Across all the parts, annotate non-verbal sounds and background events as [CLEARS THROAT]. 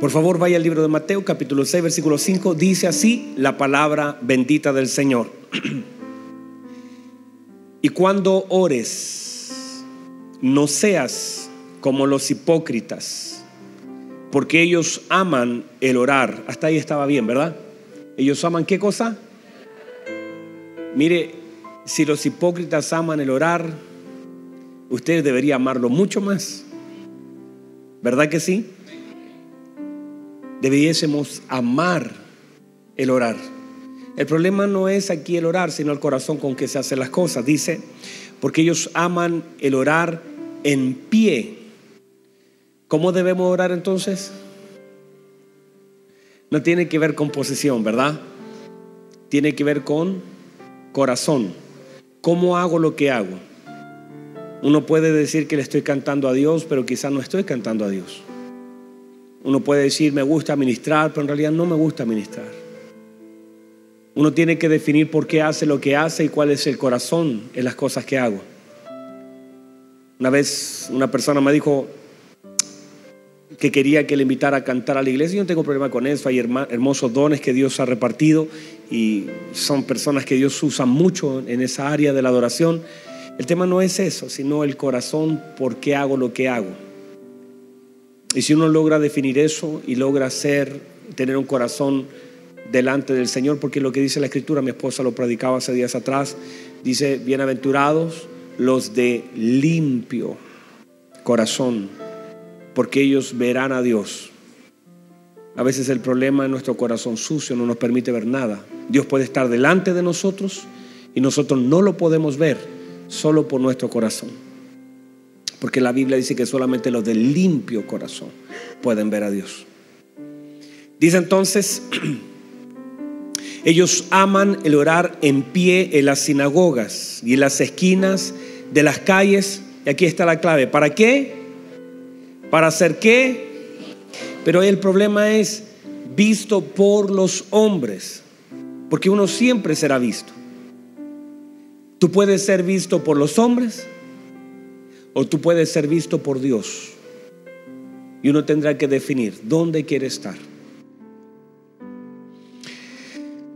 Por favor, vaya al libro de Mateo, capítulo 6, versículo 5. Dice así la palabra bendita del Señor. [CLEARS THROAT] y cuando ores, no seas como los hipócritas, porque ellos aman el orar. Hasta ahí estaba bien, ¿verdad? Ellos aman qué cosa? Mire, si los hipócritas aman el orar, usted debería amarlo mucho más. ¿Verdad que sí? Debiésemos amar el orar. El problema no es aquí el orar, sino el corazón con que se hacen las cosas. Dice, porque ellos aman el orar en pie. ¿Cómo debemos orar entonces? No tiene que ver con posición, ¿verdad? Tiene que ver con corazón. ¿Cómo hago lo que hago? Uno puede decir que le estoy cantando a Dios, pero quizás no estoy cantando a Dios. Uno puede decir, me gusta ministrar, pero en realidad no me gusta ministrar. Uno tiene que definir por qué hace lo que hace y cuál es el corazón en las cosas que hago. Una vez una persona me dijo que quería que le invitara a cantar a la iglesia. Yo no tengo problema con eso. Hay hermosos dones que Dios ha repartido y son personas que Dios usa mucho en esa área de la adoración. El tema no es eso, sino el corazón, por qué hago lo que hago. Y si uno logra definir eso y logra ser, tener un corazón delante del Señor, porque lo que dice la Escritura, mi esposa lo predicaba hace días atrás, dice, bienaventurados los de limpio corazón, porque ellos verán a Dios. A veces el problema en nuestro corazón sucio no nos permite ver nada. Dios puede estar delante de nosotros y nosotros no lo podemos ver solo por nuestro corazón. Porque la Biblia dice que solamente los de limpio corazón pueden ver a Dios. Dice entonces, [CLEARS THROAT] ellos aman el orar en pie en las sinagogas y en las esquinas de las calles. Y aquí está la clave. ¿Para qué? ¿Para hacer qué? Pero el problema es visto por los hombres. Porque uno siempre será visto. Tú puedes ser visto por los hombres o tú puedes ser visto por Dios. Y uno tendrá que definir dónde quiere estar.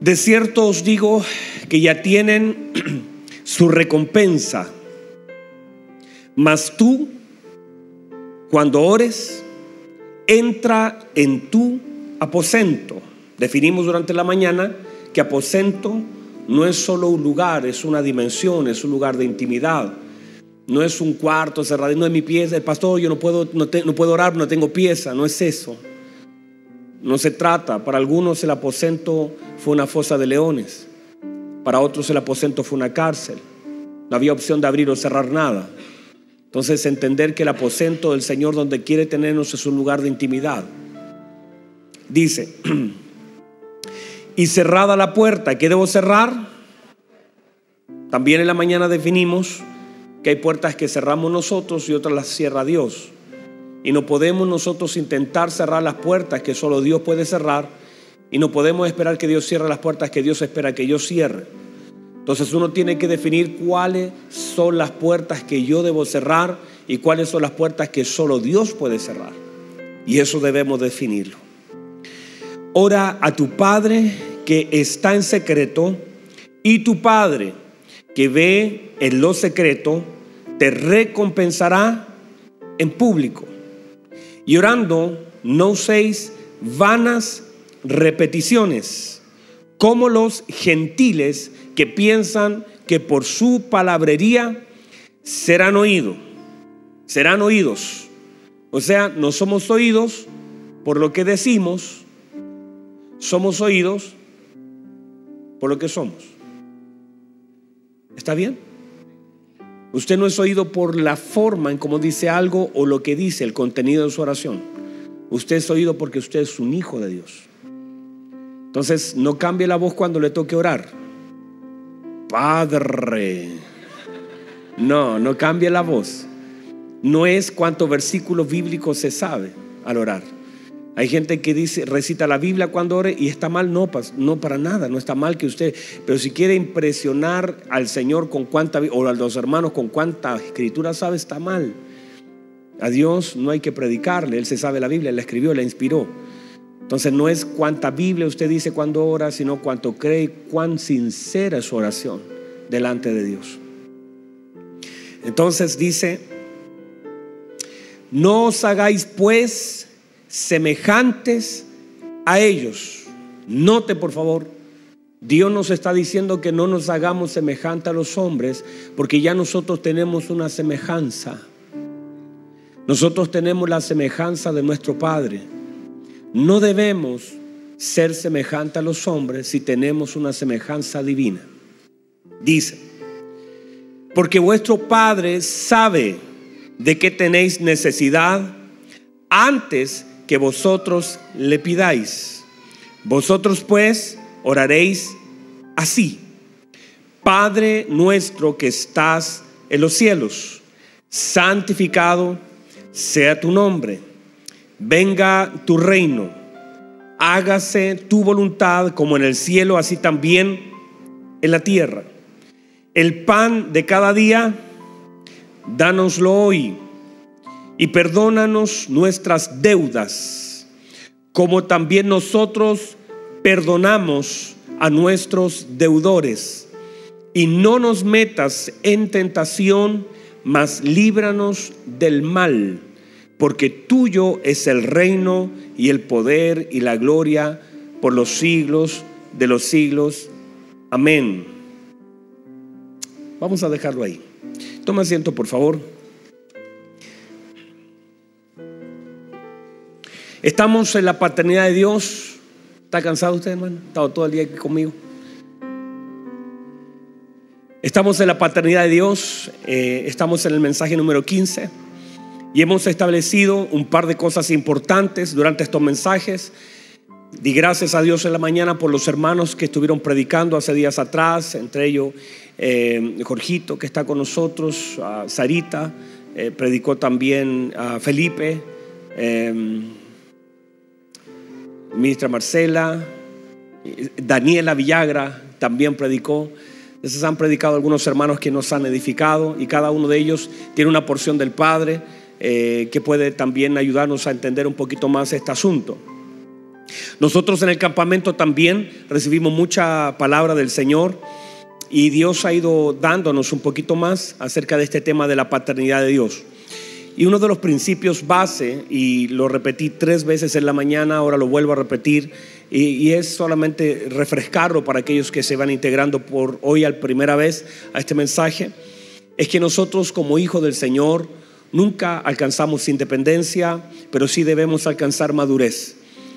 De cierto os digo que ya tienen [CLEARS THROAT] su recompensa. Mas tú, cuando ores, entra en tu aposento. Definimos durante la mañana que aposento no es solo un lugar, es una dimensión, es un lugar de intimidad. No es un cuarto cerrado, no es mi pieza. El pastor, yo no puedo, no, no puedo orar, no tengo pieza. No es eso. No se trata. Para algunos el aposento fue una fosa de leones. Para otros el aposento fue una cárcel. No había opción de abrir o cerrar nada. Entonces entender que el aposento del Señor donde quiere tenernos es un lugar de intimidad. Dice, [CLEARS THROAT] y cerrada la puerta, ¿qué debo cerrar? También en la mañana definimos que hay puertas que cerramos nosotros y otras las cierra Dios. Y no podemos nosotros intentar cerrar las puertas que solo Dios puede cerrar y no podemos esperar que Dios cierre las puertas que Dios espera que yo cierre. Entonces uno tiene que definir cuáles son las puertas que yo debo cerrar y cuáles son las puertas que solo Dios puede cerrar. Y eso debemos definirlo. Ora a tu Padre que está en secreto y tu Padre que ve en lo secreto te recompensará en público. Y orando, no uséis vanas repeticiones como los gentiles que piensan que por su palabrería serán oídos. Serán oídos. O sea, no somos oídos por lo que decimos, somos oídos por lo que somos. ¿Está bien? Usted no es oído por la forma en cómo dice algo o lo que dice, el contenido de su oración. Usted es oído porque usted es un hijo de Dios. Entonces, no cambie la voz cuando le toque orar. Padre. No, no cambie la voz. No es cuántos versículos bíblicos se sabe al orar. Hay gente que dice, recita la Biblia cuando ore y está mal, no, no para nada, no está mal que usted, pero si quiere impresionar al Señor con cuánta, o a los hermanos con cuánta escritura sabe, está mal. A Dios no hay que predicarle, Él se sabe la Biblia, Él la escribió, la inspiró. Entonces no es cuánta Biblia usted dice cuando ora, sino cuánto cree cuán sincera es su oración delante de Dios. Entonces dice, no os hagáis pues semejantes a ellos. Note por favor, Dios nos está diciendo que no nos hagamos semejante a los hombres, porque ya nosotros tenemos una semejanza. Nosotros tenemos la semejanza de nuestro Padre. No debemos ser semejante a los hombres si tenemos una semejanza divina. Dice, porque vuestro Padre sabe de qué tenéis necesidad antes que vosotros le pidáis. Vosotros pues oraréis así. Padre nuestro que estás en los cielos, santificado sea tu nombre. Venga tu reino. Hágase tu voluntad como en el cielo, así también en la tierra. El pan de cada día, dánoslo hoy y perdónanos nuestras deudas, como también nosotros perdonamos a nuestros deudores. Y no nos metas en tentación, mas líbranos del mal, porque tuyo es el reino y el poder y la gloria por los siglos de los siglos. Amén. Vamos a dejarlo ahí. Toma asiento, por favor. Estamos en la paternidad de Dios. ¿Está cansado usted, hermano? ¿Ha estado todo el día aquí conmigo? Estamos en la paternidad de Dios. Eh, estamos en el mensaje número 15. Y hemos establecido un par de cosas importantes durante estos mensajes. Di gracias a Dios en la mañana por los hermanos que estuvieron predicando hace días atrás, entre ellos eh, Jorgito que está con nosotros, Sarita, eh, predicó también a Felipe, ministra Marcela, Daniela Villagra también predicó. Entonces han predicado algunos hermanos que nos han edificado y cada uno de ellos tiene una porción del Padre que puede también ayudarnos a entender un poquito más este asunto. Nosotros en el campamento también recibimos mucha palabra del Señor y Dios ha ido dándonos un poquito más acerca de este tema de la paternidad de Dios. Y uno de los principios base, y lo repetí tres veces en la mañana, ahora lo vuelvo a repetir, y, es solamente refrescarlo para aquellos que se van integrando por hoy al primera vez a este mensaje, es que nosotros como hijos del Señor nunca alcanzamos independencia, pero sí debemos alcanzar madurez.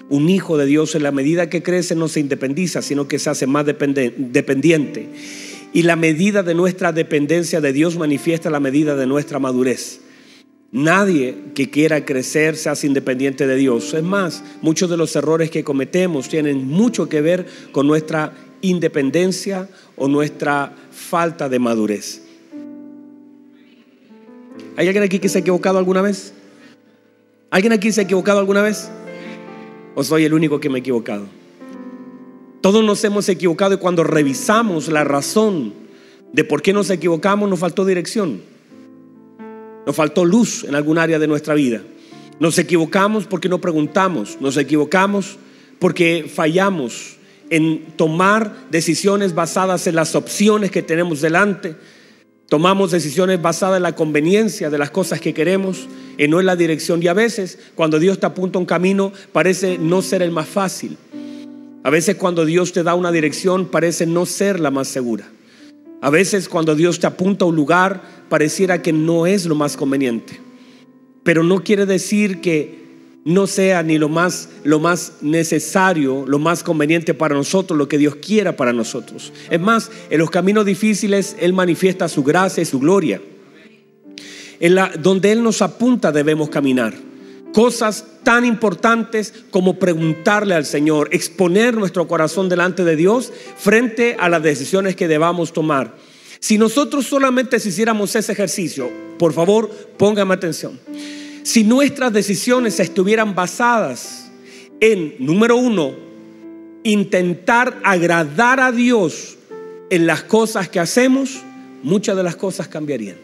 Un hijo de Dios en la medida que crece no se independiza, sino que se hace más dependiente. Y la medida de nuestra dependencia de Dios manifiesta la medida de nuestra madurez. Nadie que quiera crecer se hace independiente de Dios. Es más, muchos de los errores que cometemos tienen mucho que ver con nuestra independencia o nuestra falta de madurez. ¿Hay alguien aquí que se ha equivocado alguna vez? ¿Alguien aquí se ha equivocado alguna vez? ¿O soy el único que me he equivocado? Todos nos hemos equivocado y cuando revisamos la razón de por qué nos equivocamos, nos faltó dirección. Nos faltó luz en algún área de nuestra vida. Nos equivocamos porque no preguntamos. Nos equivocamos porque fallamos en tomar decisiones basadas en las opciones que tenemos delante. Tomamos decisiones basadas en la conveniencia de las cosas que queremos y no en la dirección. Y a veces cuando Dios te apunta un camino parece no ser el más fácil. A veces cuando Dios te da una dirección parece no ser la más segura. A veces cuando Dios te apunta a un lugar pareciera que no es lo más conveniente. Pero no quiere decir que no sea ni lo más, lo más necesario, lo más conveniente para nosotros, lo que Dios quiera para nosotros. Es más, en los caminos difíciles Él manifiesta su gracia y su gloria en la, donde Él nos apunta debemos caminar. Cosas tan importantes como preguntarle al Señor, exponer nuestro corazón delante de Dios frente a las decisiones que debamos tomar. Si nosotros solamente hiciéramos ese ejercicio, por favor, póngame atención. Si nuestras decisiones estuvieran basadas en, número uno, intentar agradar a Dios en las cosas que hacemos, muchas de las cosas cambiarían.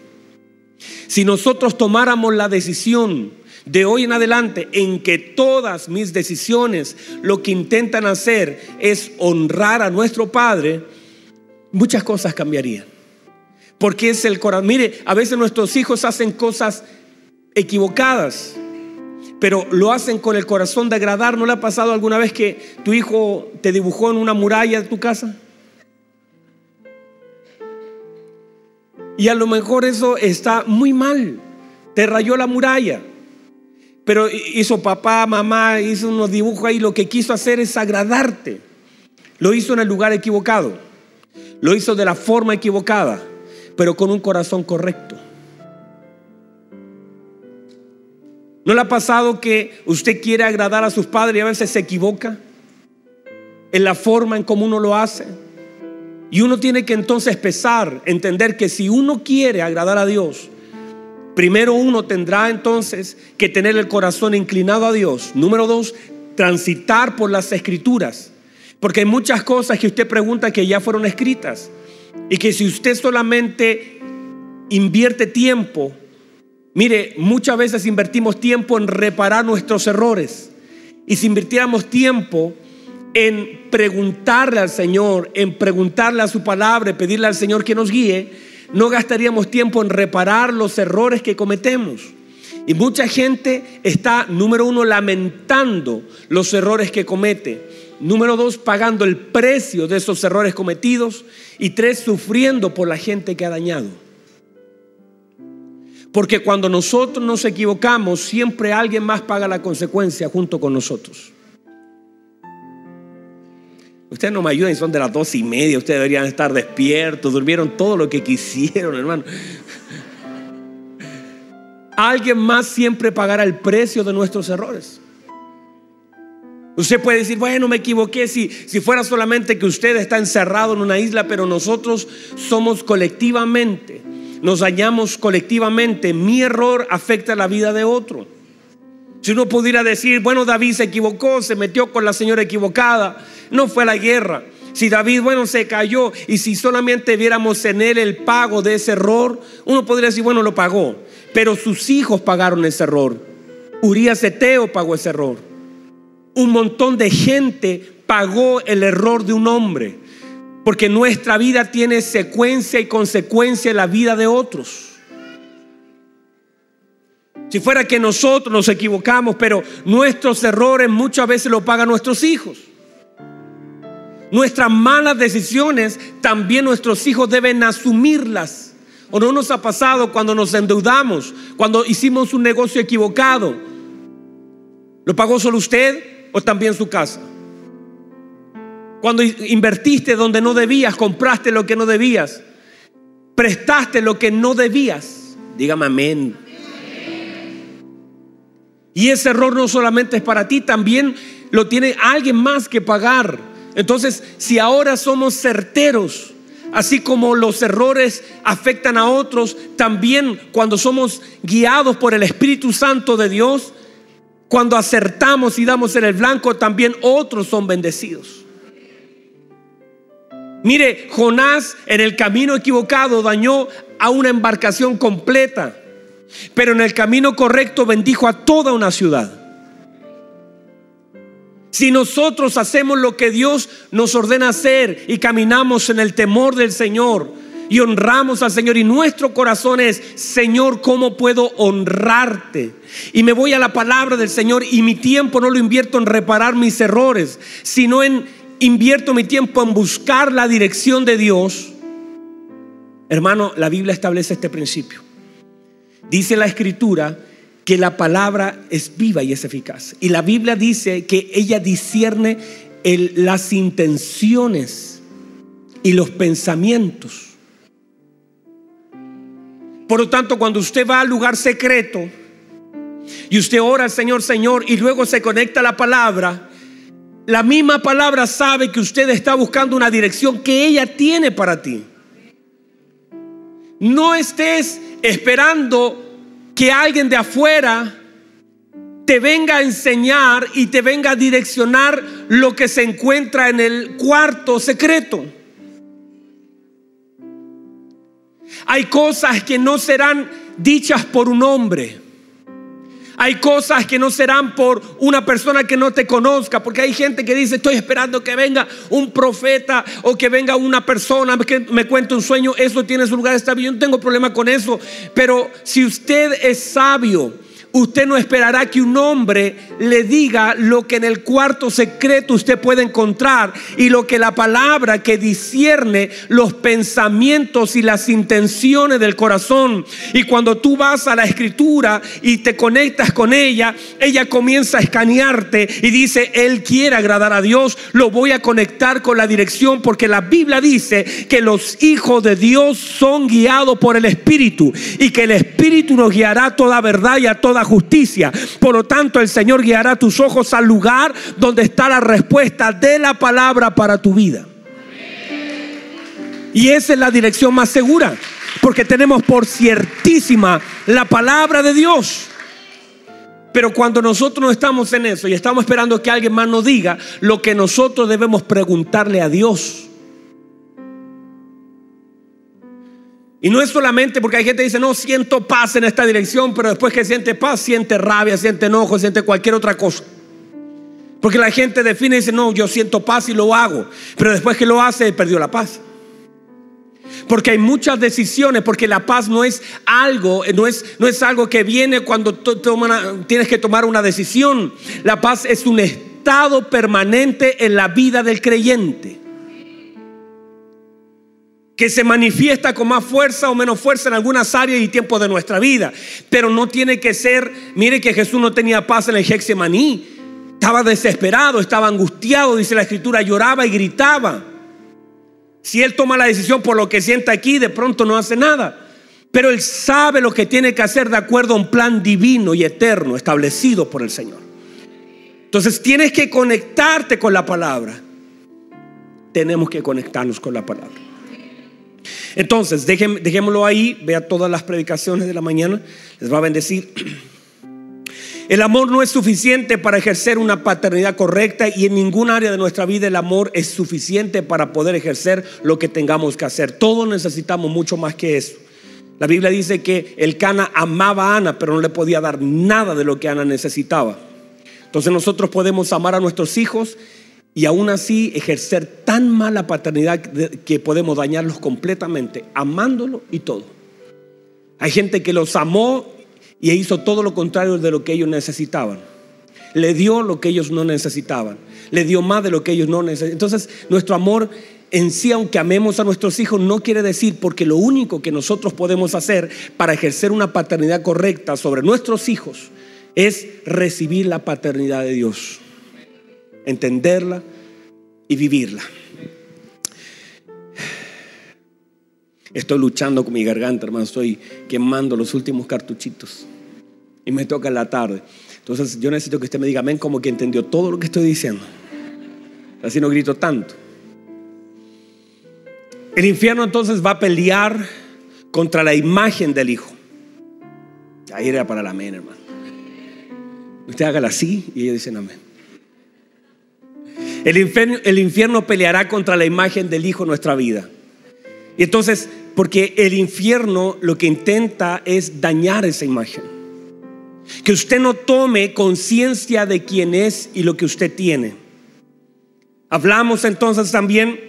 Si nosotros tomáramos la decisión de hoy en adelante en que todas mis decisiones lo que intentan hacer es honrar a nuestro Padre, muchas cosas cambiarían. Porque es el corazón. Mire, a veces nuestros hijos hacen cosas equivocadas, pero lo hacen con el corazón de agradar. ¿No le ha pasado alguna vez que tu hijo te dibujó en una muralla de tu casa? Y a lo mejor eso está muy mal. Te rayó la muralla. Pero hizo papá, mamá, hizo unos dibujos ahí. Lo que quiso hacer es agradarte. Lo hizo en el lugar equivocado. Lo hizo de la forma equivocada, pero con un corazón correcto. ¿No le ha pasado que usted quiere agradar a sus padres y a veces se equivoca en la forma en cómo uno lo hace? Y uno tiene que entonces pesar, entender que si uno quiere agradar a Dios, primero uno tendrá entonces que tener el corazón inclinado a Dios. Número dos, transitar por las escrituras. Porque hay muchas cosas que usted pregunta que ya fueron escritas. Y que si usted solamente invierte tiempo, mire, muchas veces invertimos tiempo en reparar nuestros errores. Y si invirtiéramos tiempo en preguntarle al Señor, en preguntarle a su palabra, pedirle al Señor que nos guíe, no gastaríamos tiempo en reparar los errores que cometemos. Y mucha gente está, número uno, lamentando los errores que comete. Número dos, pagando el precio de esos errores cometidos. Y tres, sufriendo por la gente que ha dañado. Porque cuando nosotros nos equivocamos, siempre alguien más paga la consecuencia junto con nosotros. Ustedes no me ayudan, son de las dos y media, ustedes deberían estar despiertos, durmieron todo lo que quisieron, hermano. Alguien más siempre pagará el precio de nuestros errores. Usted puede decir, bueno, me equivoqué si, si fuera solamente que usted está encerrado en una isla, pero nosotros somos colectivamente, nos dañamos colectivamente. Mi error afecta la vida de otro. Si uno pudiera decir, bueno, David se equivocó, se metió con la señora equivocada, no fue a la guerra. Si David, bueno, se cayó y si solamente viéramos en él el pago de ese error, uno podría decir, bueno, lo pagó. Pero sus hijos pagaron ese error. Urias Eteo pagó ese error. Un montón de gente pagó el error de un hombre. Porque nuestra vida tiene secuencia y consecuencia en la vida de otros. Si fuera que nosotros nos equivocamos, pero nuestros errores muchas veces lo pagan nuestros hijos. Nuestras malas decisiones también nuestros hijos deben asumirlas. ¿O no nos ha pasado cuando nos endeudamos, cuando hicimos un negocio equivocado? ¿Lo pagó solo usted o también su casa? Cuando invertiste donde no debías, compraste lo que no debías, prestaste lo que no debías. Dígame amén. Y ese error no solamente es para ti, también lo tiene alguien más que pagar. Entonces, si ahora somos certeros, así como los errores afectan a otros, también cuando somos guiados por el Espíritu Santo de Dios, cuando acertamos y damos en el blanco, también otros son bendecidos. Mire, Jonás en el camino equivocado dañó a una embarcación completa. Pero en el camino correcto bendijo a toda una ciudad. Si nosotros hacemos lo que Dios nos ordena hacer y caminamos en el temor del Señor y honramos al Señor y nuestro corazón es, Señor, ¿cómo puedo honrarte? Y me voy a la palabra del Señor y mi tiempo no lo invierto en reparar mis errores, sino en invierto mi tiempo en buscar la dirección de Dios. Hermano, la Biblia establece este principio. Dice la escritura que la palabra es viva y es eficaz. Y la Biblia dice que ella discierne las intenciones y los pensamientos. Por lo tanto, cuando usted va al lugar secreto y usted ora al Señor, Señor, y luego se conecta a la palabra, la misma palabra sabe que usted está buscando una dirección que ella tiene para ti. No estés esperando que alguien de afuera te venga a enseñar y te venga a direccionar lo que se encuentra en el cuarto secreto. Hay cosas que no serán dichas por un hombre. Hay cosas que no serán por una persona que no te conozca, porque hay gente que dice, estoy esperando que venga un profeta o que venga una persona que me cuente un sueño, eso tiene su lugar, está bien, yo no tengo problema con eso, pero si usted es sabio, usted no esperará que un hombre le diga lo que en el cuarto secreto usted puede encontrar y lo que la palabra que discierne los pensamientos y las intenciones del corazón. Y cuando tú vas a la escritura y te conectas con ella, ella comienza a escanearte y dice, Él quiere agradar a Dios, lo voy a conectar con la dirección porque la Biblia dice que los hijos de Dios son guiados por el Espíritu y que el Espíritu nos guiará a toda verdad y a toda justicia. Por lo tanto, el Señor guiará tus ojos al lugar donde está la respuesta de la palabra para tu vida. Y esa es la dirección más segura, porque tenemos por ciertísima la palabra de Dios. Pero cuando nosotros no estamos en eso y estamos esperando que alguien más nos diga lo que nosotros debemos preguntarle a Dios. Y no es solamente porque hay gente que dice, no, siento paz en esta dirección, pero después que siente paz, siente rabia, siente enojo, siente cualquier otra cosa. Porque la gente define y dice, no, yo siento paz y lo hago, pero después que lo hace, perdió la paz. Porque hay muchas decisiones, porque la paz no es algo, no es, no es algo que viene cuando tienes que tomar una decisión. La paz es un estado permanente en la vida del creyente que se manifiesta con más fuerza o menos fuerza en algunas áreas y tiempos de nuestra vida. Pero no tiene que ser, mire que Jesús no tenía paz en el Hexemaní. Estaba desesperado, estaba angustiado, dice la escritura, lloraba y gritaba. Si él toma la decisión por lo que sienta aquí, de pronto no hace nada. Pero él sabe lo que tiene que hacer de acuerdo a un plan divino y eterno establecido por el Señor. Entonces tienes que conectarte con la palabra. Tenemos que conectarnos con la palabra. Entonces, dejémoslo ahí, vea todas las predicaciones de la mañana, les va a bendecir. [CLEARS THROAT] El amor no es suficiente para ejercer una paternidad correcta y en ningún área de nuestra vida el amor es suficiente para poder ejercer lo que tengamos que hacer. Todos necesitamos mucho más que eso. La Biblia dice que el Cana amaba a Ana, pero no le podía dar nada de lo que Ana necesitaba. Entonces nosotros podemos amar a nuestros hijos y aún así ejercer tan mala paternidad que podemos dañarlos completamente, amándolo y todo. Hay gente que los amó y hizo todo lo contrario de lo que ellos necesitaban. Le dio lo que ellos no necesitaban. Le dio más de lo que ellos no necesitaban. Entonces, nuestro amor en sí, aunque amemos a nuestros hijos, no quiere decir porque lo único que nosotros podemos hacer para ejercer una paternidad correcta sobre nuestros hijos es recibir la paternidad de Dios entenderla y vivirla. Estoy luchando con mi garganta, hermano. Estoy quemando los últimos cartuchitos. Y me toca la tarde. Entonces yo necesito que usted me diga amén como que entendió todo lo que estoy diciendo. Así no grito tanto. El infierno entonces va a pelear contra la imagen del Hijo. Ahí era para la amén, hermano. Usted hágala así y ellos dicen amén. El infierno, el infierno peleará contra la imagen del Hijo en nuestra vida. Y entonces, porque el infierno lo que intenta es dañar esa imagen. Que usted no tome conciencia de quién es y lo que usted tiene. Hablamos entonces también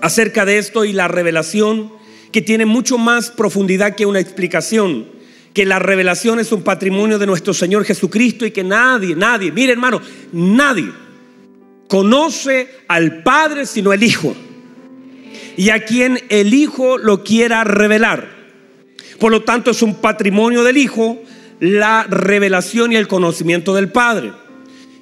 acerca de esto y la revelación que tiene mucho más profundidad que una explicación. Que la revelación es un patrimonio de nuestro Señor Jesucristo y que nadie, nadie, mire hermano, nadie conoce al Padre sino el Hijo. Y a quien el Hijo lo quiera revelar. Por lo tanto, es un patrimonio del Hijo la revelación y el conocimiento del Padre.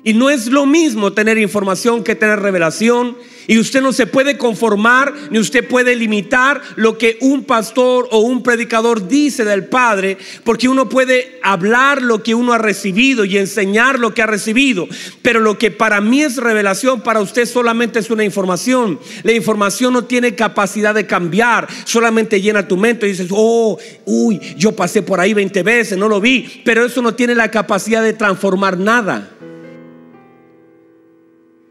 Y no es lo mismo tener información que tener revelación y usted no se puede conformar ni usted puede limitar lo que un pastor o un predicador dice del Padre, porque uno puede hablar lo que uno ha recibido y enseñar lo que ha recibido. Pero lo que para mí es revelación, para usted solamente es una información. La información no tiene capacidad de cambiar, solamente llena tu mente y dices, oh, uy, yo pasé por ahí 20 veces, no lo vi, pero eso no tiene la capacidad de transformar nada.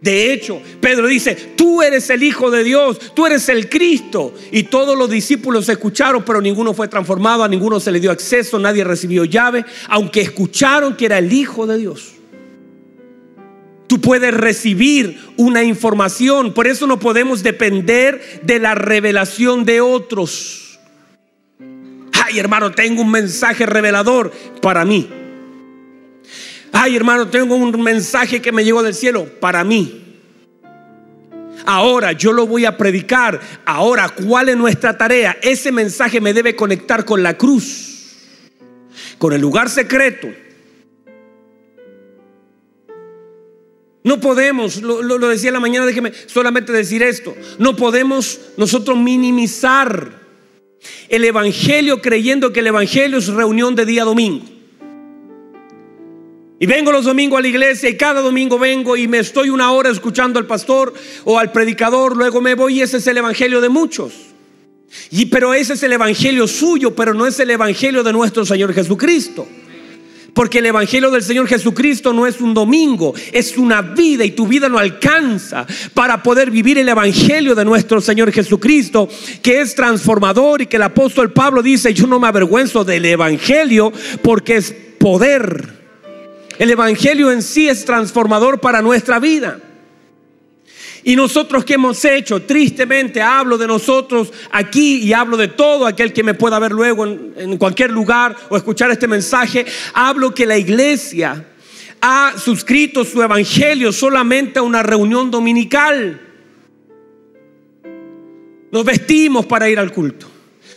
De hecho, Pedro dice, tú eres el Hijo de Dios, tú eres el Cristo. Y todos los discípulos escucharon, pero ninguno fue transformado, a ninguno se le dio acceso, nadie recibió llave, aunque escucharon que era el Hijo de Dios. Tú puedes recibir una información, por eso no podemos depender de la revelación de otros. Ay, hermano, tengo un mensaje revelador para mí. Ay, hermano, tengo un mensaje que me llegó del cielo para mí. Ahora yo lo voy a predicar. Ahora, ¿cuál es nuestra tarea? Ese mensaje me debe conectar con la cruz, con el lugar secreto. No podemos, lo, decía en la mañana, déjeme solamente decir esto, no podemos nosotros minimizar el Evangelio creyendo que el Evangelio es reunión de día domingo. Y vengo los domingos a la iglesia y cada domingo vengo y me estoy una hora escuchando al pastor o al predicador, luego me voy y ese es el evangelio de muchos. Y pero ese es el evangelio suyo, pero no es el evangelio de nuestro Señor Jesucristo. Porque el Evangelio del Señor Jesucristo no es un domingo, es una vida y tu vida no alcanza para poder vivir el Evangelio de nuestro Señor Jesucristo, que es transformador y que el apóstol Pablo dice, yo no me avergüenzo del Evangelio porque es poder el Evangelio en sí es transformador para nuestra vida. Y nosotros que hemos hecho, tristemente hablo de nosotros aquí y hablo de todo aquel que me pueda ver luego en, cualquier lugar o escuchar este mensaje, hablo que la iglesia ha suscrito su evangelio solamente a una reunión dominical. Nos vestimos para ir al culto,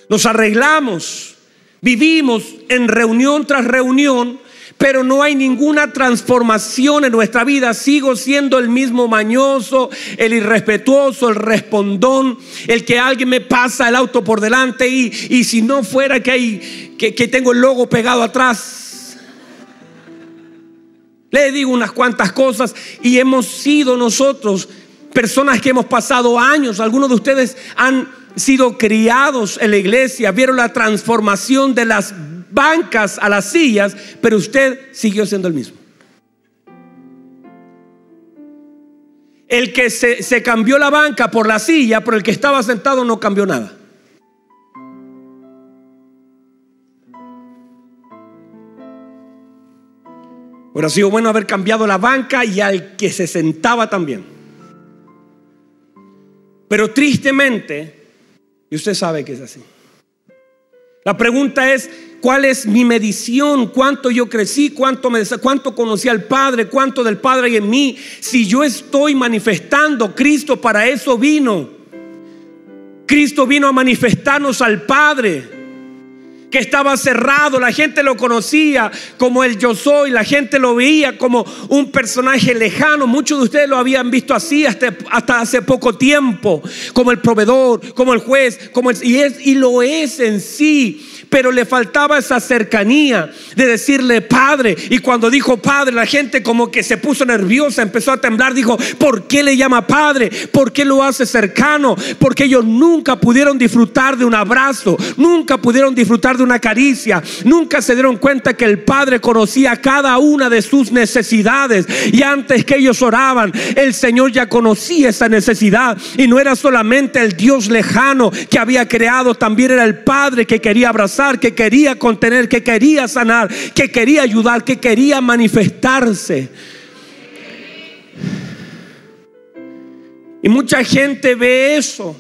nos arreglamos, vivimos en reunión tras reunión pero no hay ninguna transformación en nuestra vida. Sigo siendo el mismo mañoso, el irrespetuoso, el respondón, el que alguien me pasa el auto por delante y, y si no fuera que, hay, que, que tengo el logo pegado atrás. Le digo unas cuantas cosas y hemos sido nosotros personas que hemos pasado años, algunos de ustedes han sido criados en la iglesia, vieron la transformación de las bancas a las sillas, pero usted siguió siendo el mismo. El que se, se, cambió la banca por la silla, por el que estaba sentado, no cambió nada. Hubiera sido bueno haber cambiado la banca y al que se sentaba también. Pero tristemente, y usted sabe que es así. La pregunta es, ¿cuál es mi medición? ¿Cuánto yo crecí? ¿Cuánto, me, cuánto conocí al Padre? ¿Cuánto del Padre hay en mí? Si yo estoy manifestando, Cristo para eso vino. Cristo vino a manifestarnos al Padre que estaba cerrado, la gente lo conocía como el yo soy, la gente lo veía como un personaje lejano, muchos de ustedes lo habían visto así hasta, hasta hace poco tiempo, como el proveedor, como el juez, como y, es, y lo es en sí pero le faltaba esa cercanía de decirle Padre. Y cuando dijo Padre, la gente como que se puso nerviosa, empezó a temblar, dijo, ¿por qué le llama Padre? ¿Por qué lo hace cercano? Porque ellos nunca pudieron disfrutar de un abrazo, nunca pudieron disfrutar de una caricia, nunca se dieron cuenta que el Padre conocía cada una de sus necesidades. Y antes que ellos oraban, el Señor ya conocía esa necesidad. Y no era solamente el Dios lejano que había creado, también era el Padre que quería abrazar que quería contener, que quería sanar, que quería ayudar, que quería manifestarse. Y mucha gente ve eso.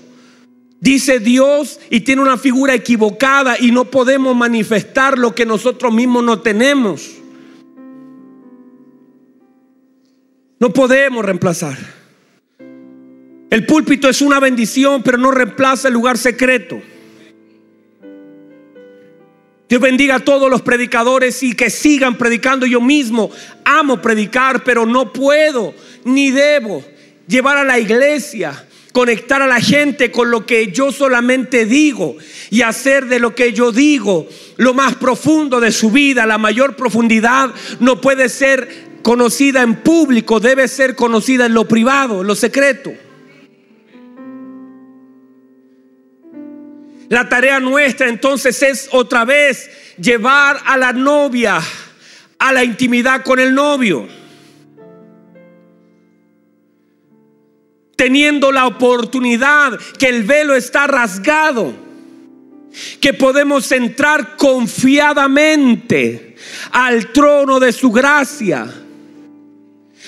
Dice Dios y tiene una figura equivocada y no podemos manifestar lo que nosotros mismos no tenemos. No podemos reemplazar. El púlpito es una bendición, pero no reemplaza el lugar secreto. Dios bendiga a todos los predicadores y que sigan predicando. Yo mismo amo predicar, pero no puedo ni debo llevar a la iglesia, conectar a la gente con lo que yo solamente digo y hacer de lo que yo digo lo más profundo de su vida, la mayor profundidad no puede ser conocida en público, debe ser conocida en lo privado, en lo secreto. La tarea nuestra entonces es otra vez llevar a la novia a la intimidad con el novio. teniendo la oportunidad que el velo está rasgado, que podemos entrar confiadamente al trono de su gracia.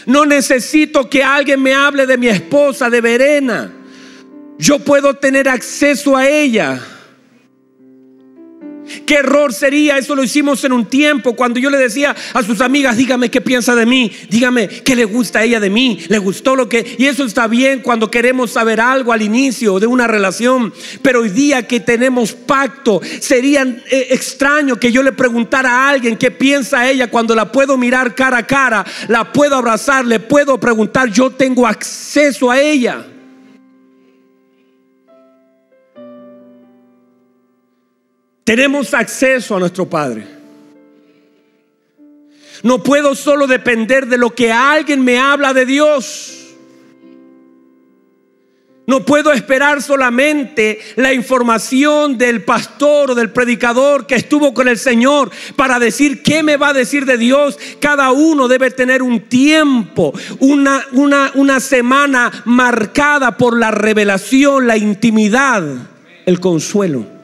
No necesito que alguien me hable de mi esposa, de Verena. Yo puedo tener acceso a ella Qué error sería, eso lo hicimos en un tiempo cuando yo le decía a sus amigas, dígame qué piensa de mí, dígame qué le gusta a ella de mí, le gustó lo que... Y eso está bien cuando queremos saber algo al inicio de una relación, pero hoy día que tenemos pacto, sería eh, extraño que yo le preguntara a alguien qué piensa ella cuando la puedo mirar cara a cara, la puedo abrazar, le puedo preguntar, yo tengo acceso a ella. Tenemos acceso a nuestro Padre. No puedo solo depender de lo que alguien me habla de Dios. No puedo esperar solamente la información del pastor o del predicador que estuvo con el Señor para decir qué me va a decir de Dios. Cada uno debe tener un tiempo, una, una, una semana marcada por la revelación, la intimidad, el consuelo.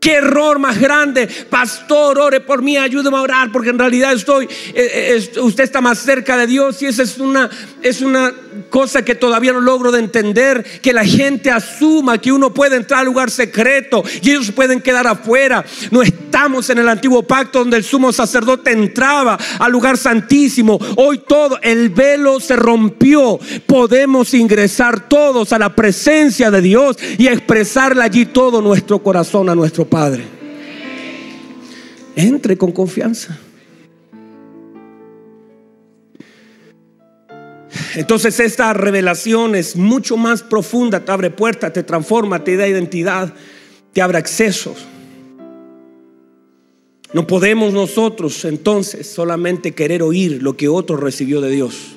Qué error más grande. Pastor, ore por mí, ayúdeme a orar, porque en realidad estoy, eh, eh, usted está más cerca de Dios y esa es una, es una cosa que todavía no logro de entender, que la gente asuma que uno puede entrar al lugar secreto y ellos pueden quedar afuera. No estamos en el antiguo pacto donde el sumo sacerdote entraba al lugar santísimo. Hoy todo, el velo se rompió. Podemos ingresar todos a la presencia de Dios y expresarle allí todo nuestro corazón a nuestro Padre. Entre con confianza. Entonces esta revelación es mucho más profunda, te abre puertas, te transforma, te da identidad, te abre accesos. No podemos nosotros entonces solamente querer oír lo que otro recibió de Dios.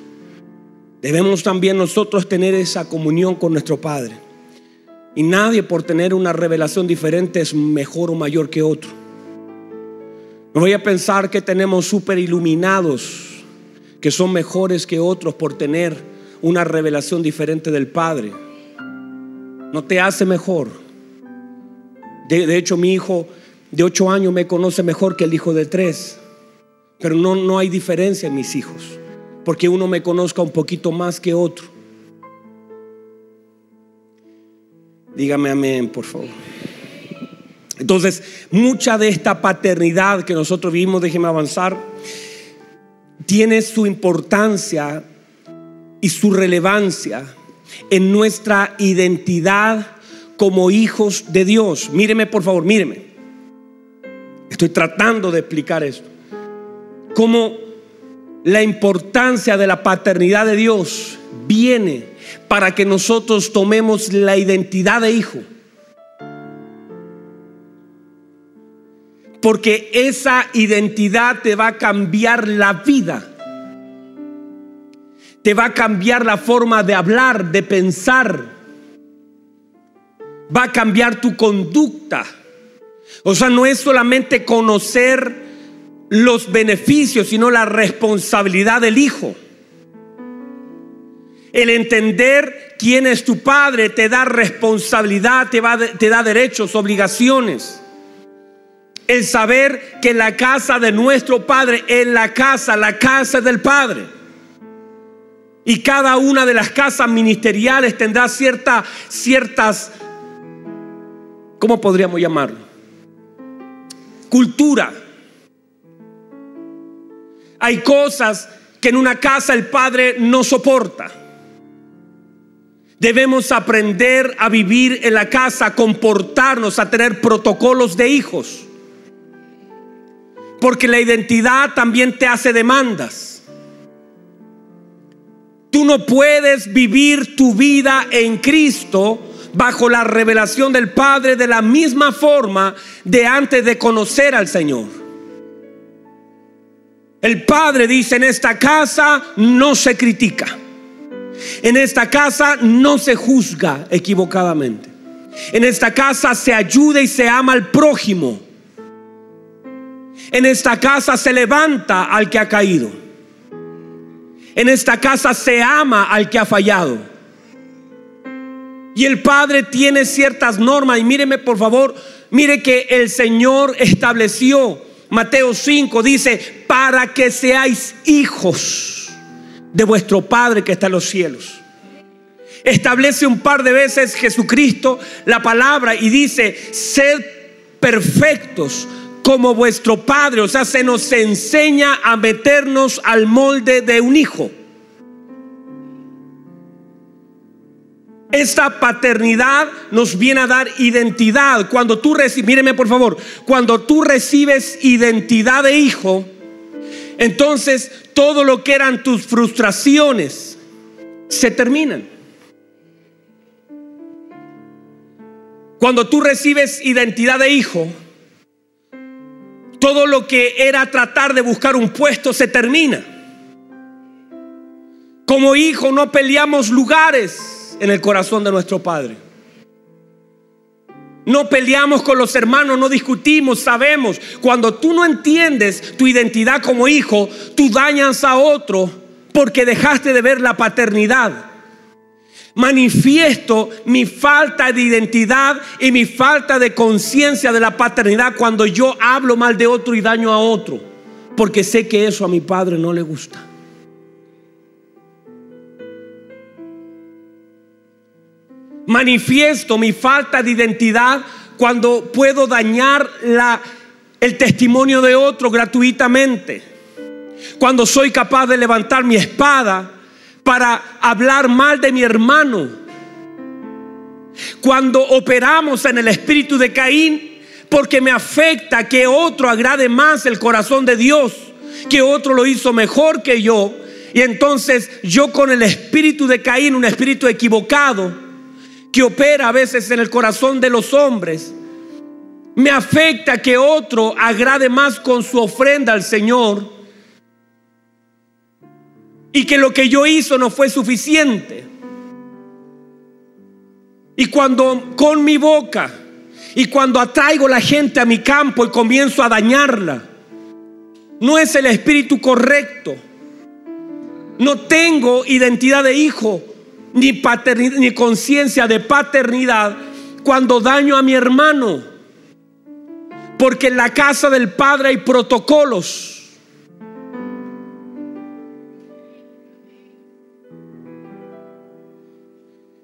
Debemos también nosotros tener esa comunión con nuestro Padre. Y nadie por tener una revelación diferente es mejor o mayor que otro. No voy a pensar que tenemos super iluminados, que son mejores que otros por tener una revelación diferente del Padre. No te hace mejor. De, hecho, mi hijo de ocho años me conoce mejor que el hijo de tres. Pero no, no hay diferencia en mis hijos, porque uno me conozca un poquito más que otro. Dígame amén, por favor. Entonces, mucha de esta paternidad que nosotros vivimos, déjeme avanzar, tiene su importancia y su relevancia en nuestra identidad como hijos de Dios. Míreme, por favor, míreme. Estoy tratando de explicar esto. Como la importancia de la paternidad de Dios viene para que nosotros tomemos la identidad de hijo. Porque esa identidad te va a cambiar la vida. Te va a cambiar la forma de hablar, de pensar. Va a cambiar tu conducta. O sea, no es solamente conocer los beneficios, sino la responsabilidad del hijo. El entender quién es tu padre te da responsabilidad, te, da derechos, obligaciones. El saber que la casa de nuestro padre es la casa, la casa del padre. Y cada una de las casas ministeriales tendrá cierta, ciertas, ¿cómo podríamos llamarlo? Cultura. Hay cosas que en una casa el padre no soporta. Debemos aprender a vivir en la casa, a comportarnos, a tener protocolos de hijos. Porque la identidad también te hace demandas. Tú no puedes vivir tu vida en Cristo bajo la revelación del Padre de la misma forma de antes de conocer al Señor. El Padre dice, en esta casa no se critica. En esta casa no se juzga equivocadamente. En esta casa se ayuda y se ama al prójimo. En esta casa se levanta al que ha caído. En esta casa se ama al que ha fallado. Y el Padre tiene ciertas normas. Y míreme, por favor, mire que el Señor estableció, Mateo 5 dice, para que seáis hijos de vuestro Padre que está en los cielos. Establece un par de veces Jesucristo la palabra y dice, sed perfectos como vuestro Padre. O sea, se nos enseña a meternos al molde de un hijo. Esta paternidad nos viene a dar identidad. Cuando tú recibes, míreme por favor, cuando tú recibes identidad de hijo, entonces todo lo que eran tus frustraciones se terminan. Cuando tú recibes identidad de hijo, todo lo que era tratar de buscar un puesto se termina. Como hijo no peleamos lugares en el corazón de nuestro Padre. No peleamos con los hermanos, no discutimos, sabemos. Cuando tú no entiendes tu identidad como hijo, tú dañas a otro porque dejaste de ver la paternidad. Manifiesto mi falta de identidad y mi falta de conciencia de la paternidad cuando yo hablo mal de otro y daño a otro, porque sé que eso a mi padre no le gusta. Manifiesto mi falta de identidad cuando puedo dañar la, el testimonio de otro gratuitamente. Cuando soy capaz de levantar mi espada para hablar mal de mi hermano. Cuando operamos en el espíritu de Caín porque me afecta que otro agrade más el corazón de Dios, que otro lo hizo mejor que yo. Y entonces yo con el espíritu de Caín, un espíritu equivocado, que opera a veces en el corazón de los hombres. Me afecta que otro agrade más con su ofrenda al Señor y que lo que yo hizo no fue suficiente. Y cuando con mi boca y cuando atraigo la gente a mi campo y comienzo a dañarla, no es el espíritu correcto. No tengo identidad de hijo ni, ni conciencia de paternidad cuando daño a mi hermano. Porque en la casa del Padre hay protocolos.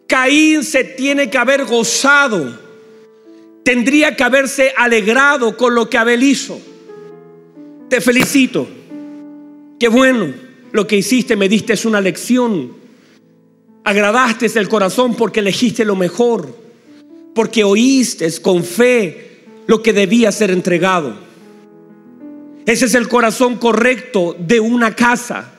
Caín se tiene que haber gozado. Tendría que haberse alegrado con lo que Abel hizo. Te felicito. Qué bueno lo que hiciste, me diste es una lección agradaste el corazón porque elegiste lo mejor, porque oíste con fe lo que debía ser entregado. Ese es el corazón correcto de una casa.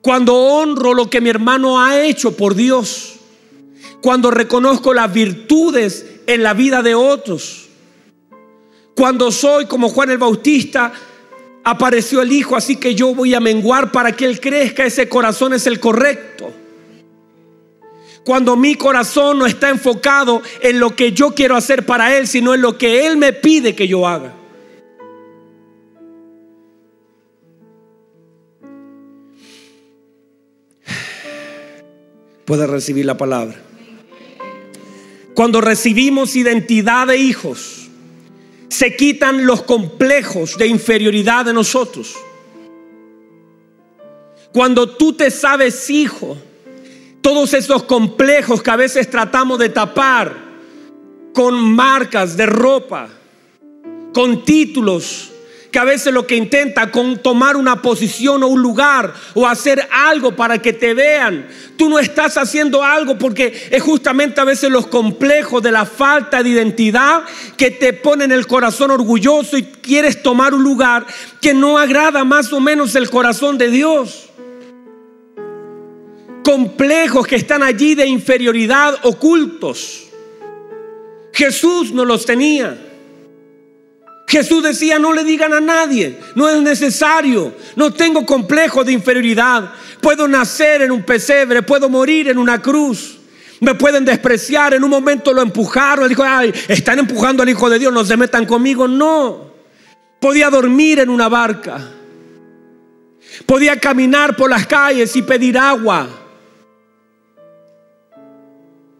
Cuando honro lo que mi hermano ha hecho por Dios, cuando reconozco las virtudes en la vida de otros, cuando soy como Juan el Bautista, apareció el Hijo, así que yo voy a menguar para que Él crezca, ese corazón es el correcto. Cuando mi corazón no está enfocado en lo que yo quiero hacer para Él, sino en lo que Él me pide que yo haga. Puede recibir la palabra. Cuando recibimos identidad de hijos, se quitan los complejos de inferioridad de nosotros. Cuando tú te sabes hijo, todos esos complejos que a veces tratamos de tapar con marcas de ropa, con títulos, que a veces lo que intenta con tomar una posición o un lugar o hacer algo para que te vean. Tú no estás haciendo algo porque es justamente a veces los complejos de la falta de identidad que te ponen el corazón orgulloso y quieres tomar un lugar que no agrada más o menos el corazón de Dios. Complejos que están allí de inferioridad ocultos. Jesús no los tenía. Jesús decía, no le digan a nadie, no es necesario, no tengo complejo de inferioridad, puedo nacer en un pesebre, puedo morir en una cruz, me pueden despreciar, en un momento lo empujaron, dijo, ay, están empujando al Hijo de Dios, no se metan conmigo, no, podía dormir en una barca, podía caminar por las calles y pedir agua.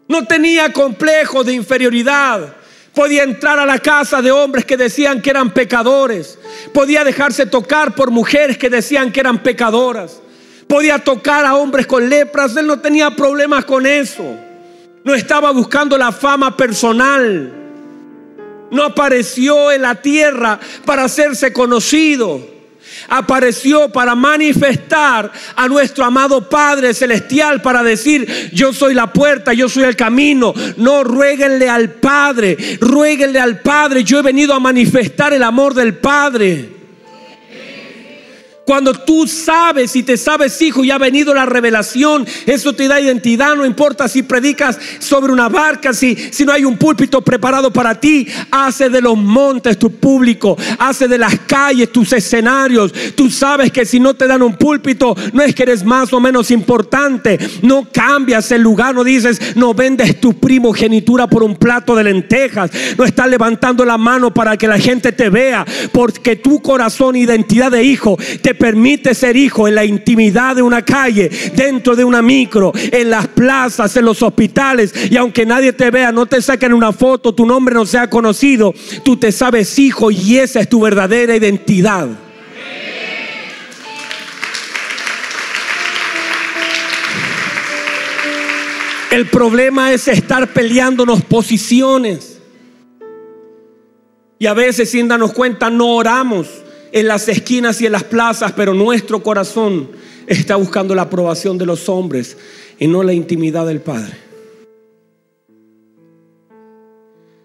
No tenía complejo de inferioridad. Podía entrar a la casa de hombres que decían que eran pecadores. Podía dejarse tocar por mujeres que decían que eran pecadoras. Podía tocar a hombres con lepras. Él no tenía problemas con eso. No estaba buscando la fama personal. No apareció en la tierra para hacerse conocido apareció para manifestar a nuestro amado Padre Celestial, para decir, yo soy la puerta, yo soy el camino. No, rueguenle al Padre, rueguenle al Padre, yo he venido a manifestar el amor del Padre. Cuando tú sabes y te sabes hijo y ha venido la revelación, eso te da identidad, no importa si predicas sobre una barca, si, si no hay un púlpito preparado para ti, hace de los montes tu público, hace de las calles tus escenarios. Tú sabes que si no te dan un púlpito, no es que eres más o menos importante, no cambias el lugar, no dices, no vendes tu primogenitura por un plato de lentejas, no estás levantando la mano para que la gente te vea, porque tu corazón, identidad de hijo, te permite ser hijo en la intimidad de una calle, dentro de una micro, en las plazas, en los hospitales. Y aunque nadie te vea, no te saquen una foto, tu nombre no sea conocido, tú te sabes hijo y esa es tu verdadera identidad. El problema es estar peleándonos posiciones. Y a veces sin darnos cuenta no oramos en las esquinas y en las plazas, pero nuestro corazón está buscando la aprobación de los hombres y no la intimidad del Padre.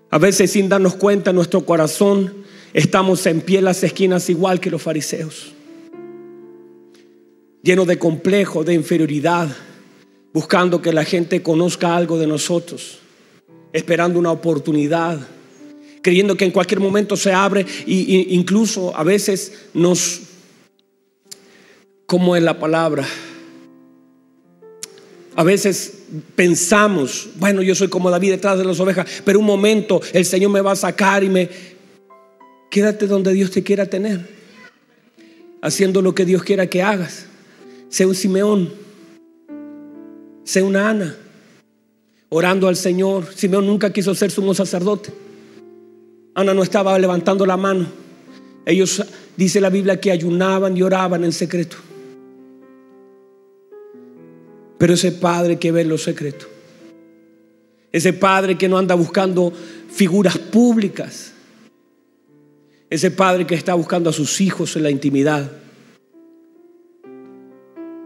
A veces sin darnos cuenta, nuestro corazón estamos en pie en las esquinas igual que los fariseos, llenos de complejo, de inferioridad, buscando que la gente conozca algo de nosotros, esperando una oportunidad creyendo que en cualquier momento se abre e incluso a veces nos, como en la palabra, a veces pensamos, bueno, yo soy como David detrás de las ovejas, pero un momento el Señor me va a sacar y me... Quédate donde Dios te quiera tener, haciendo lo que Dios quiera que hagas. Sé un Simeón, sé una Ana, orando al Señor. Simeón nunca quiso ser sumo sacerdote. Ana no estaba levantando la mano. Ellos, dice la Biblia, que ayunaban y oraban en secreto. Pero ese padre que ve lo secreto, ese padre que no anda buscando figuras públicas, ese padre que está buscando a sus hijos en la intimidad.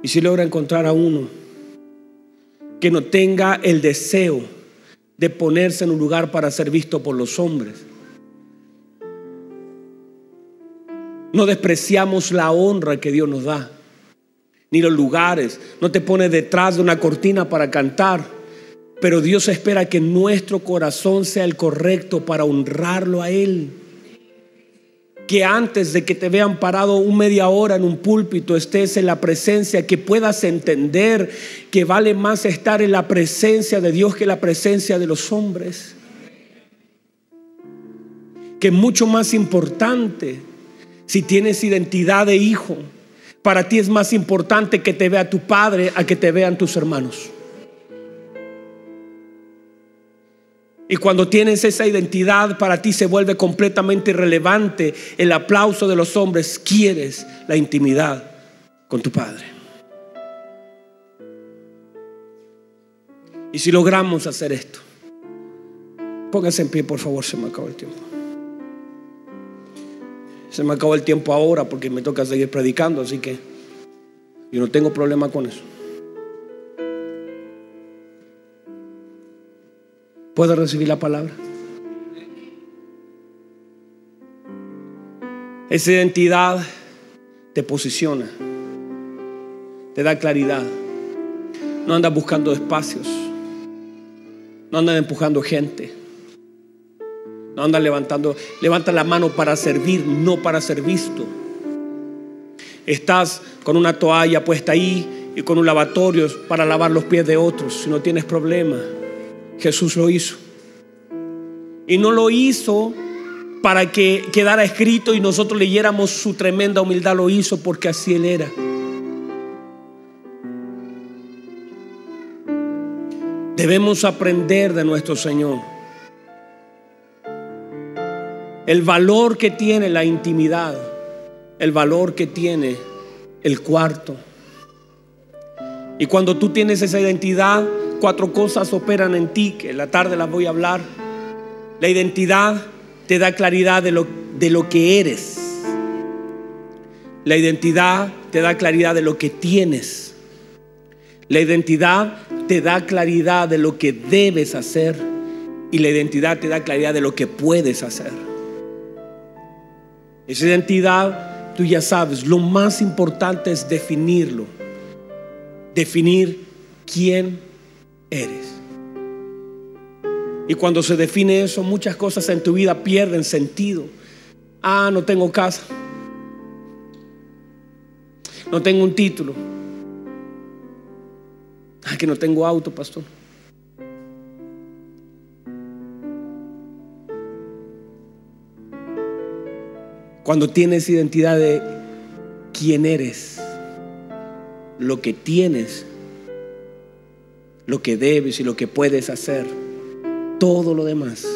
Y si logra encontrar a uno que no tenga el deseo de ponerse en un lugar para ser visto por los hombres, No despreciamos la honra que Dios nos da, ni los lugares. No te pones detrás de una cortina para cantar. Pero Dios espera que nuestro corazón sea el correcto para honrarlo a Él. Que antes de que te vean parado un media hora en un púlpito estés en la presencia, que puedas entender que vale más estar en la presencia de Dios que la presencia de los hombres. Que es mucho más importante si tienes identidad de hijo, para ti es más importante que te vea tu padre a que te vean tus hermanos. Y cuando tienes esa identidad, para ti se vuelve completamente irrelevante el aplauso de los hombres. Quieres la intimidad con tu Padre. Y si logramos hacer esto, póngase en pie, por favor, se me acabó el tiempo. Se me acabó el tiempo ahora porque me toca seguir predicando, así que yo no tengo problema con eso. ¿Puedo recibir la palabra? Esa identidad te posiciona, te da claridad. No andas buscando espacios, no andas empujando gente. Anda levantando, levanta la mano para servir, no para ser visto. Estás con una toalla puesta ahí y con un lavatorio para lavar los pies de otros. Si no tienes problema, Jesús lo hizo. Y no lo hizo para que quedara escrito y nosotros leyéramos su tremenda humildad, lo hizo porque así Él era. Debemos aprender de nuestro Señor. El valor que tiene la intimidad, el valor que tiene el cuarto. Y cuando tú tienes esa identidad, cuatro cosas operan en ti, que en la tarde las voy a hablar. La identidad te da claridad de lo, de lo que eres. La identidad te da claridad de lo que tienes. La identidad te da claridad de lo que debes hacer. Y la identidad te da claridad de lo que puedes hacer. Esa identidad, tú ya sabes, lo más importante es definirlo. Definir quién eres. Y cuando se define eso, muchas cosas en tu vida pierden sentido. Ah, no tengo casa. No tengo un título. Ah, que no tengo auto, pastor. Cuando tienes identidad de quién eres, lo que tienes, lo que debes y lo que puedes hacer todo lo demás.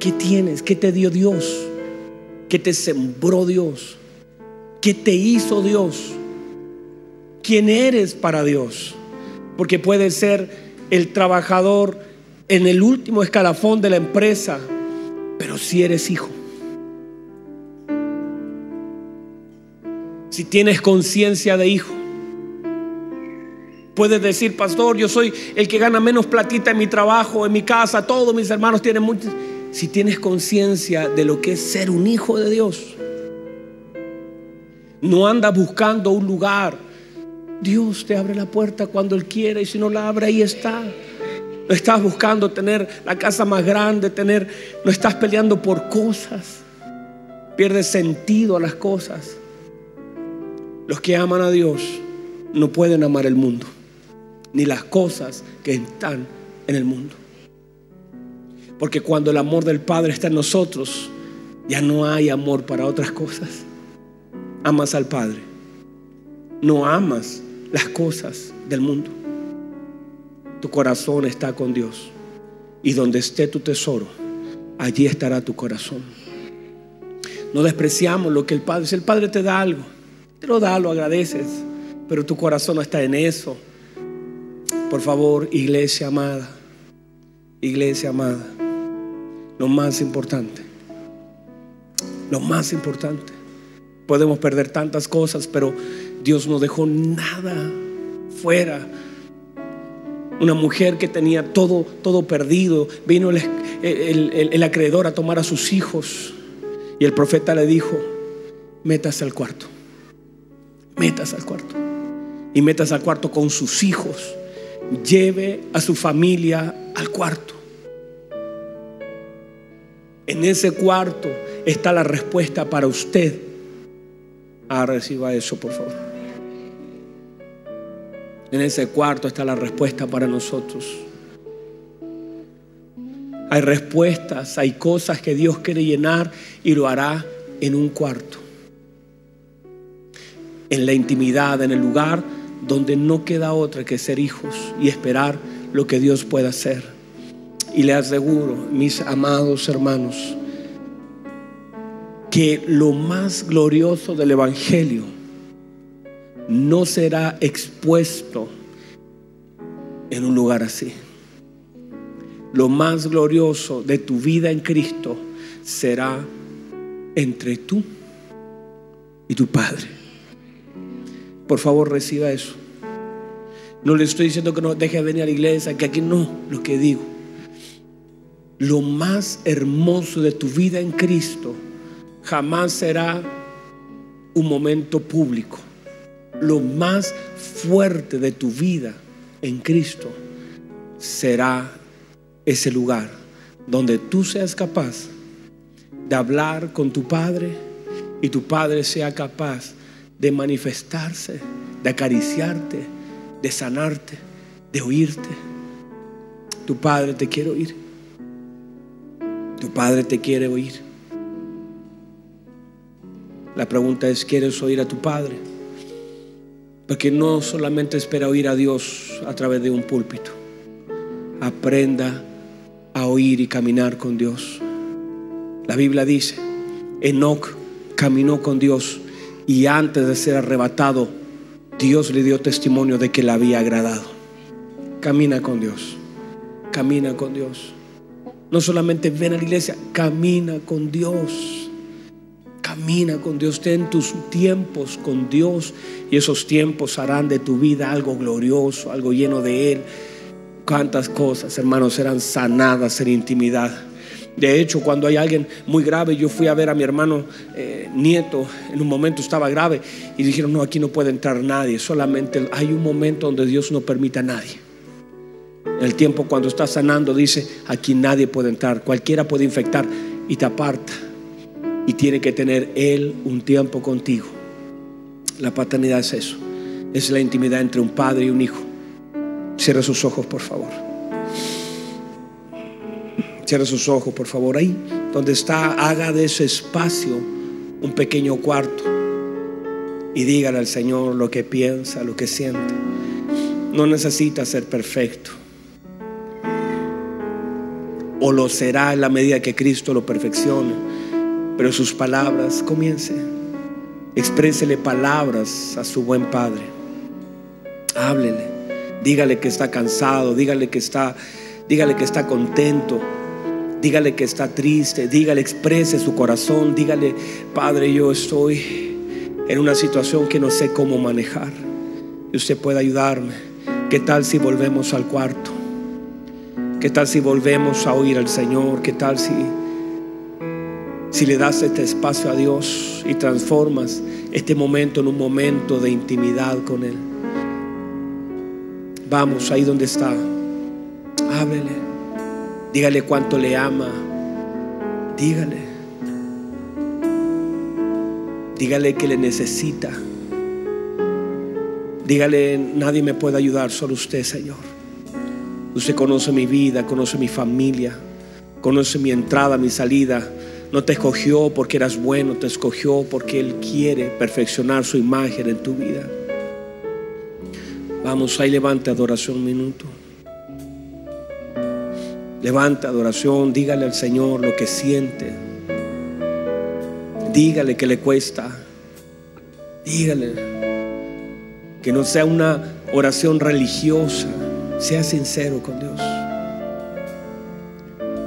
¿Qué tienes? ¿Qué te dio Dios? ¿Qué te sembró Dios? ¿Qué te hizo Dios? ¿Quién eres para Dios? Porque puedes ser el trabajador en el último escalafón de la empresa, pero si eres hijo. Si tienes conciencia de hijo. Puedes decir, pastor, yo soy el que gana menos platita en mi trabajo, en mi casa, todos mis hermanos tienen mucho. Si tienes conciencia de lo que es ser un hijo de Dios, no andas buscando un lugar. Dios te abre la puerta cuando Él quiere y si no la abre, ahí está. No estás buscando tener la casa más grande, tener, no estás peleando por cosas. Pierdes sentido a las cosas. Los que aman a Dios no pueden amar el mundo ni las cosas que están en el mundo. Porque cuando el amor del Padre está en nosotros, ya no hay amor para otras cosas. Amas al Padre. No amas las cosas del mundo. Tu corazón está con Dios. Y donde esté tu tesoro, allí estará tu corazón. No despreciamos lo que el Padre, si el Padre te da algo, te lo da, lo agradeces, pero tu corazón no está en eso. Por favor, iglesia amada, iglesia amada, lo más importante, lo más importante. Podemos perder tantas cosas, pero Dios no dejó nada fuera. Una mujer que tenía todo, todo perdido, vino el, el acreedor a tomar a sus hijos y el profeta le dijo, métase al cuarto, métase al cuarto y métase al cuarto con sus hijos lleve a su familia al cuarto. En ese cuarto está la respuesta para usted. Ah, reciba eso, por favor. En ese cuarto está la respuesta para nosotros. Hay respuestas, hay cosas que Dios quiere llenar y lo hará en un cuarto. En la intimidad, en el lugar donde no queda otra que ser hijos y esperar lo que Dios pueda hacer. Y le aseguro, mis amados hermanos, que lo más glorioso del Evangelio no será expuesto en un lugar así. Lo más glorioso de tu vida en Cristo será entre tú y tu Padre. Por favor, reciba eso. No le estoy diciendo que no deje de venir a la iglesia, que aquí no, lo que digo. Lo más hermoso de tu vida en Cristo jamás será un momento público. Lo más fuerte de tu vida en Cristo será ese lugar donde tú seas capaz de hablar con tu Padre y tu Padre sea capaz de manifestarse, de acariciarte, de sanarte, de oírte. Tu Padre te quiere oír. Tu Padre te quiere oír. La pregunta es, ¿quieres oír a tu Padre? Porque no solamente espera oír a Dios a través de un púlpito. aprenda a oír y caminar con Dios. La Biblia dice, Enoch caminó con Dios y antes de ser arrebatado, Dios le dio testimonio de que le había agradado. Camina con Dios, camina con Dios. No solamente ven a la iglesia, camina con Dios. Camina con Dios, ten tus tiempos con Dios y esos tiempos harán de tu vida algo glorioso, algo lleno de Él. Cuántas cosas, hermanos, serán sanadas en intimidad. De hecho, cuando hay alguien muy grave, yo fui a ver a mi hermano eh, nieto, en un momento estaba grave y dijeron, no, aquí no puede entrar nadie, solamente hay un momento donde Dios no permite a nadie. En el tiempo cuando está sanando dice, aquí nadie puede entrar, cualquiera puede infectar y te aparta. Y tiene que tener Él un tiempo contigo. La paternidad es eso, es la intimidad entre un padre y un hijo. Cierra sus ojos, por favor. Sus ojos, por favor. Ahí donde está, haga de ese espacio un pequeño cuarto y dígale al Señor lo que piensa, lo que siente. No necesita ser perfecto. O lo será en la medida que Cristo lo perfeccione. Pero sus palabras, comience. Exprésele palabras a su buen Padre. Háblele. Dígale que está cansado, dígale que está, dígale que está contento. Dígale que está triste, dígale, exprese su corazón, dígale, Padre, yo estoy en una situación que no sé cómo manejar. Y usted puede ayudarme. ¿Qué tal si volvemos al cuarto? ¿Qué tal si volvemos a oír al Señor? ¿Qué tal si, si le das este espacio a Dios y transformas este momento en un momento de intimidad con Él? Vamos ahí donde está. Háblele. Dígale cuánto le ama. Dígale. Dígale que le necesita. Dígale, nadie me puede ayudar, solo usted, Señor. Usted conoce mi vida, conoce mi familia, conoce mi entrada, mi salida. No te escogió porque eras bueno, te escogió porque Él quiere perfeccionar su imagen en tu vida. Vamos, ahí levante adoración un minuto. Levanta adoración, dígale al Señor lo que siente. Dígale que le cuesta. Dígale que no sea una oración religiosa. Sea sincero con Dios.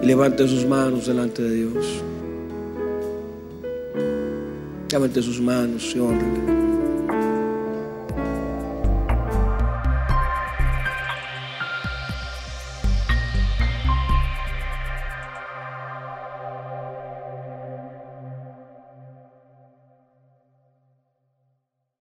Y levante sus manos delante de Dios. Levante sus manos y.